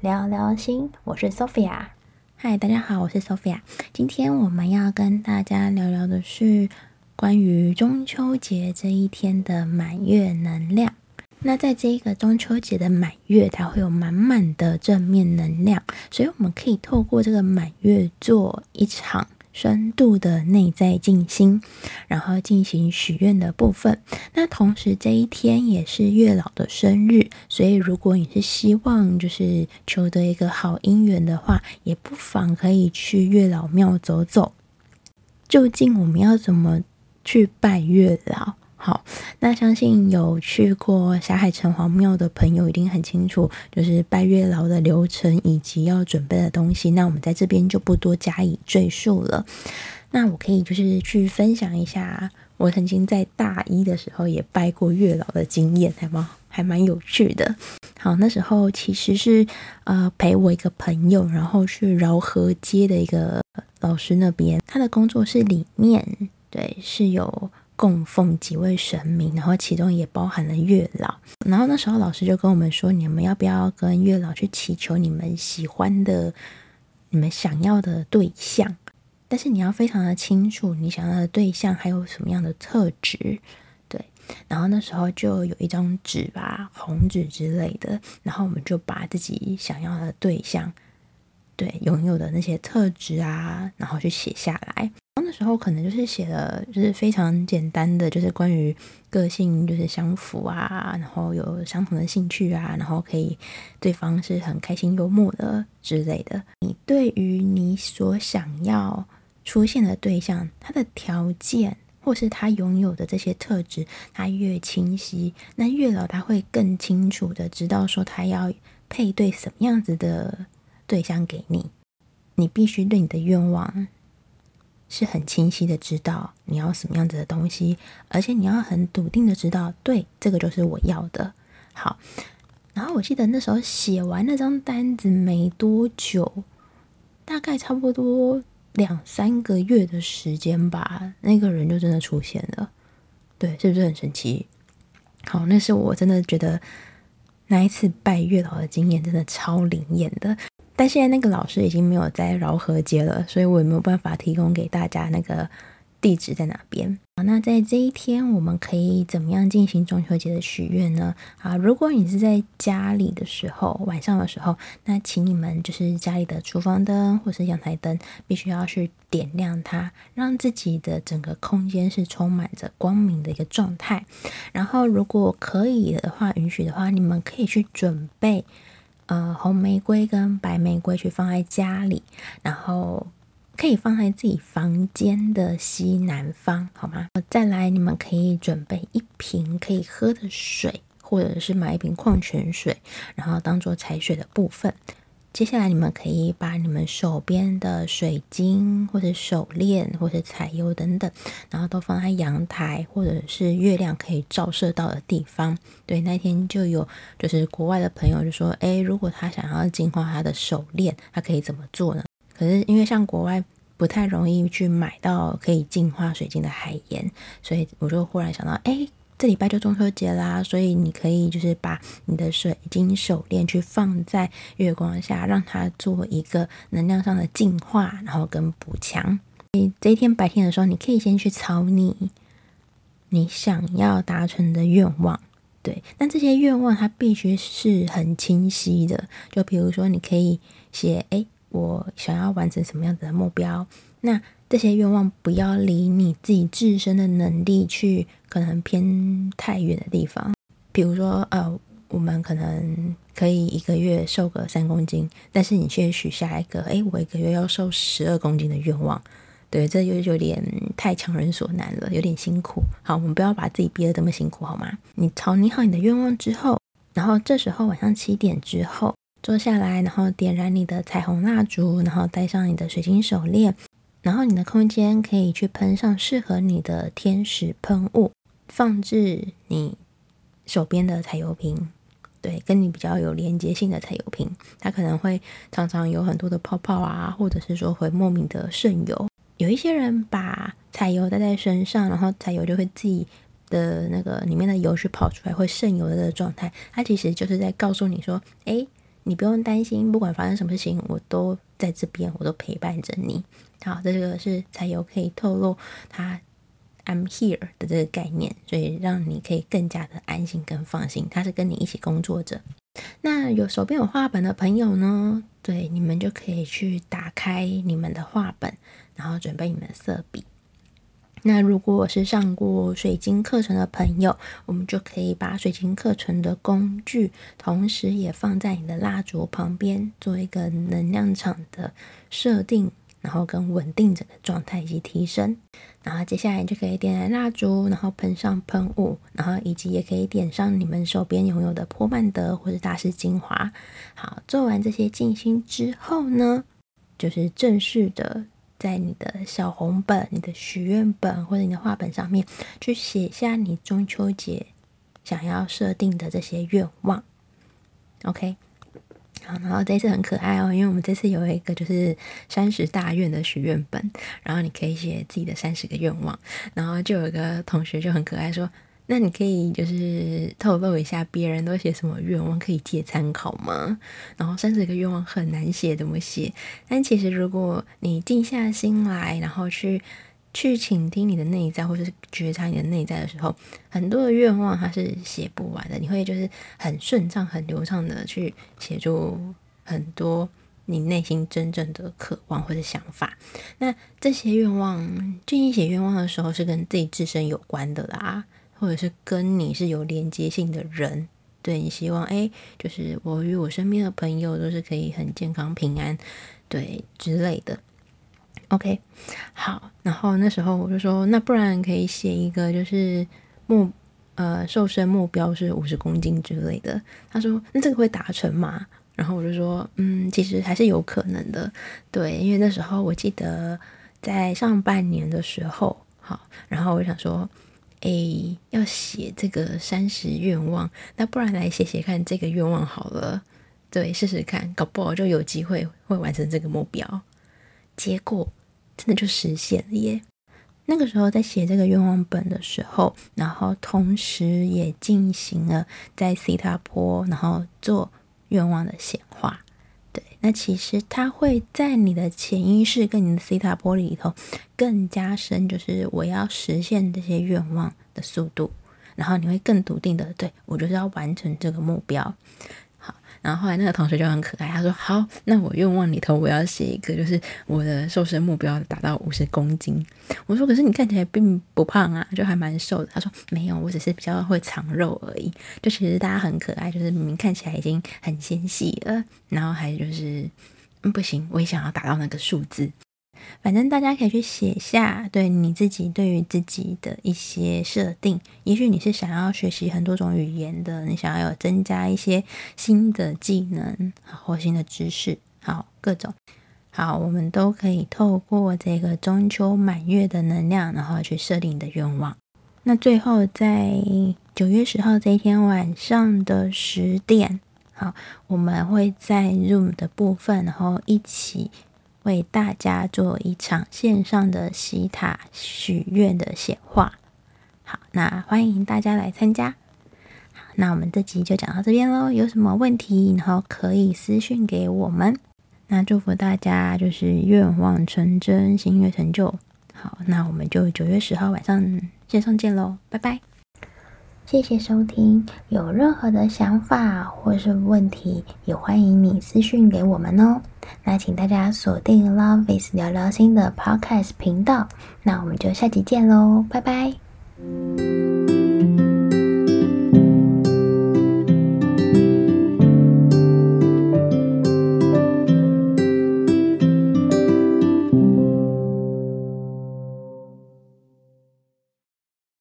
聊聊心，我是 Sophia。嗨，大家好，我是 Sophia。今天我们要跟大家聊聊的是关于中秋节这一天的满月能量。那在这一个中秋节的满月，它会有满满的正面能量，所以我们可以透过这个满月做一场。深度的内在静心，然后进行许愿的部分。那同时这一天也是月老的生日，所以如果你是希望就是求得一个好姻缘的话，也不妨可以去月老庙走走。究竟我们要怎么去拜月老？好，那相信有去过霞海城隍庙的朋友一定很清楚，就是拜月老的流程以及要准备的东西。那我们在这边就不多加以赘述了。那我可以就是去分享一下，我曾经在大一的时候也拜过月老的经验，还蛮还蛮有趣的。好，那时候其实是呃陪我一个朋友，然后去饶河街的一个老师那边，他的工作室里面对是有。供奉几位神明，然后其中也包含了月老。然后那时候老师就跟我们说：“你们要不要跟月老去祈求你们喜欢的、你们想要的对象？但是你要非常的清楚，你想要的对象还有什么样的特质。”对。然后那时候就有一张纸吧，红纸之类的，然后我们就把自己想要的对象，对，拥有的那些特质啊，然后去写下来。时候可能就是写了，就是非常简单的，就是关于个性就是相符啊，然后有相同的兴趣啊，然后可以对方是很开心幽默的之类的。你对于你所想要出现的对象，他的条件或是他拥有的这些特质，他越清晰，那月老他会更清楚的知道说他要配对什么样子的对象给你。你必须对你的愿望。是很清晰的知道你要什么样子的东西，而且你要很笃定的知道，对，这个就是我要的。好，然后我记得那时候写完那张单子没多久，大概差不多两三个月的时间吧，那个人就真的出现了。对，是不是很神奇？好，那是我真的觉得那一次拜月老的经验真的超灵验的。但现在那个老师已经没有在饶河街了，所以我也没有办法提供给大家那个地址在哪边。好，那在这一天，我们可以怎么样进行中秋节的许愿呢？啊，如果你是在家里的时候，晚上的时候，那请你们就是家里的厨房灯或是阳台灯，必须要去点亮它，让自己的整个空间是充满着光明的一个状态。然后，如果可以的话，允许的话，你们可以去准备。呃，红玫瑰跟白玫瑰去放在家里，然后可以放在自己房间的西南方，好吗？再来，你们可以准备一瓶可以喝的水，或者是买一瓶矿泉水，然后当做采水的部分。接下来，你们可以把你们手边的水晶，或者手链，或者彩油等等，然后都放在阳台，或者是月亮可以照射到的地方。对，那天就有就是国外的朋友就说，诶，如果他想要净化他的手链，他可以怎么做呢？可是因为像国外不太容易去买到可以净化水晶的海盐，所以我就忽然想到，诶。这礼拜就中秋节啦，所以你可以就是把你的水晶手链去放在月光下，让它做一个能量上的净化，然后跟补强。你这一天白天的时候，你可以先去草拟你想要达成的愿望，对。但这些愿望它必须是很清晰的，就比如说你可以写，诶，我想要完成什么样子的目标，那。这些愿望不要离你自己自身的能力去可能偏太远的地方，比如说，呃，我们可能可以一个月瘦个三公斤，但是你却许下一个，诶，我一个月要瘦十二公斤的愿望，对，这就有点太强人所难了，有点辛苦。好，我们不要把自己逼得这么辛苦，好吗？你草拟好你的愿望之后，然后这时候晚上七点之后坐下来，然后点燃你的彩虹蜡烛，然后戴上你的水晶手链。然后你的空间可以去喷上适合你的天使喷雾，放置你手边的彩油瓶，对，跟你比较有连接性的彩油瓶，它可能会常常有很多的泡泡啊，或者是说会莫名的渗油。有一些人把彩油带在身上，然后彩油就会自己的那个里面的油去跑出来，会渗油的状态，它其实就是在告诉你说，哎。你不用担心，不管发生什么事情，我都在这边，我都陪伴着你。好，这个是彩油可以透露他 I'm here 的这个概念，所以让你可以更加的安心跟放心，他是跟你一起工作着。那有手边有画本的朋友呢，对，你们就可以去打开你们的画本，然后准备你们的色笔。那如果是上过水晶课程的朋友，我们就可以把水晶课程的工具，同时也放在你的蜡烛旁边，做一个能量场的设定，然后跟稳定整个状态以及提升。然后接下来就可以点燃蜡烛，然后喷上喷雾，然后以及也可以点上你们手边拥有的波曼德或者大师精华。好，做完这些静心之后呢，就是正式的。在你的小红本、你的许愿本或者你的画本上面，去写下你中秋节想要设定的这些愿望。OK，然后这次很可爱哦，因为我们这次有一个就是三十大愿的许愿本，然后你可以写自己的三十个愿望，然后就有一个同学就很可爱说。那你可以就是透露一下别人都写什么愿望，可以借参考吗？然后三十个愿望很难写，怎么写？但其实如果你静下心来，然后去去倾听你的内在，或者是觉察你的内在的时候，很多的愿望它是写不完的。你会就是很顺畅、很流畅的去写出很多你内心真正的渴望或者想法。那这些愿望，静心写愿望的时候是跟自己自身有关的啦。或者是跟你是有连接性的人，对，你希望哎，就是我与我身边的朋友都是可以很健康平安，对之类的。OK，好，然后那时候我就说，那不然可以写一个，就是目呃瘦身目标是五十公斤之类的。他说，那这个会达成吗？然后我就说，嗯，其实还是有可能的，对，因为那时候我记得在上半年的时候，好，然后我想说。诶，要写这个三十愿望，那不然来写写看这个愿望好了，对，试试看，搞不好就有机会会完成这个目标。结果真的就实现了耶！那个时候在写这个愿望本的时候，然后同时也进行了在西塔坡，然后做愿望的显化。对，那其实它会在你的潜意识跟你的西塔坡里头更加深，就是我要实现这些愿望的速度，然后你会更笃定的，对，我就是要完成这个目标。然后后来那个同学就很可爱，他说：“好，那我愿望里头我要写一个，就是我的瘦身目标达到五十公斤。”我说：“可是你看起来并不胖啊，就还蛮瘦的。”他说：“没有，我只是比较会藏肉而已。就其实大家很可爱，就是明明看起来已经很纤细了，然后还就是嗯不行，我也想要达到那个数字。”反正大家可以去写下对你自己对于自己的一些设定，也许你是想要学习很多种语言的，你想要有增加一些新的技能或新的知识，好，各种好，我们都可以透过这个中秋满月的能量，然后去设定你的愿望。那最后在九月十号这一天晚上的十点，好，我们会在 Zoom 的部分，然后一起。为大家做一场线上的希塔许愿的显化，好，那欢迎大家来参加。好，那我们这集就讲到这边喽。有什么问题，然后可以私讯给我们。那祝福大家就是愿望成真，心愿成就。好，那我们就九月十号晚上线上见喽，拜拜。谢谢收听，有任何的想法或是问题，也欢迎你私讯给我们哦。那请大家锁定 Love is 聊聊心的 Podcast 频道，那我们就下集见喽，拜拜。